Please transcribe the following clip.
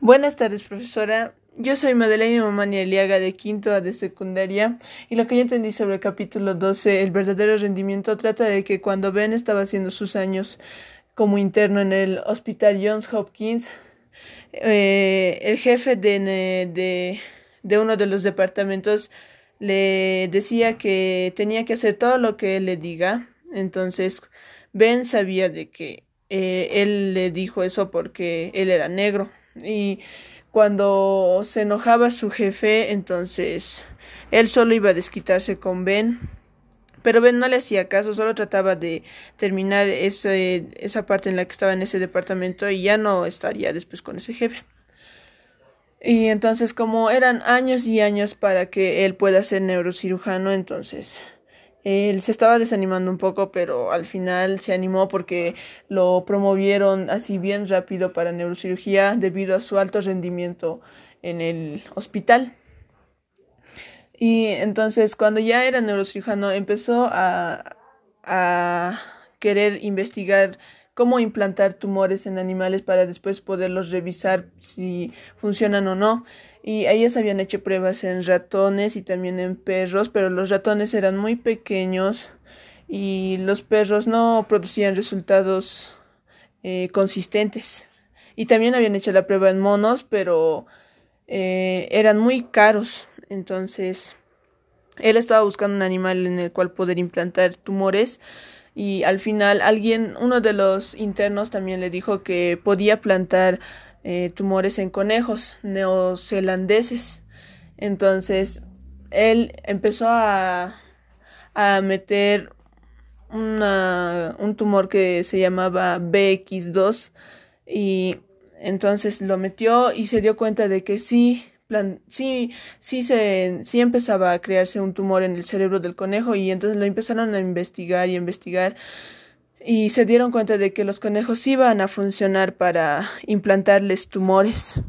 Buenas tardes, profesora. Yo soy Madeleine Mamani Aliaga de quinto A de secundaria y lo que yo entendí sobre el capítulo 12, el verdadero rendimiento, trata de que cuando Ben estaba haciendo sus años como interno en el Hospital Johns Hopkins, eh, el jefe de, de, de uno de los departamentos le decía que tenía que hacer todo lo que él le diga. Entonces, Ben sabía de que eh, él le dijo eso porque él era negro y cuando se enojaba su jefe, entonces él solo iba a desquitarse con Ben, pero Ben no le hacía caso, solo trataba de terminar ese, esa parte en la que estaba en ese departamento y ya no estaría después con ese jefe. Y entonces como eran años y años para que él pueda ser neurocirujano, entonces él se estaba desanimando un poco, pero al final se animó porque lo promovieron así bien rápido para neurocirugía debido a su alto rendimiento en el hospital. Y entonces cuando ya era neurocirujano empezó a, a querer investigar cómo implantar tumores en animales para después poderlos revisar si funcionan o no y ellos habían hecho pruebas en ratones y también en perros, pero los ratones eran muy pequeños y los perros no producían resultados eh, consistentes. Y también habían hecho la prueba en monos, pero eh, eran muy caros. Entonces, él estaba buscando un animal en el cual poder implantar tumores y al final alguien, uno de los internos también le dijo que podía plantar eh, tumores en conejos neozelandeses. Entonces, él empezó a, a meter una, un tumor que se llamaba BX2 y entonces lo metió y se dio cuenta de que sí, plan, sí, sí, se, sí empezaba a crearse un tumor en el cerebro del conejo y entonces lo empezaron a investigar y investigar y se dieron cuenta de que los conejos iban a funcionar para implantarles tumores.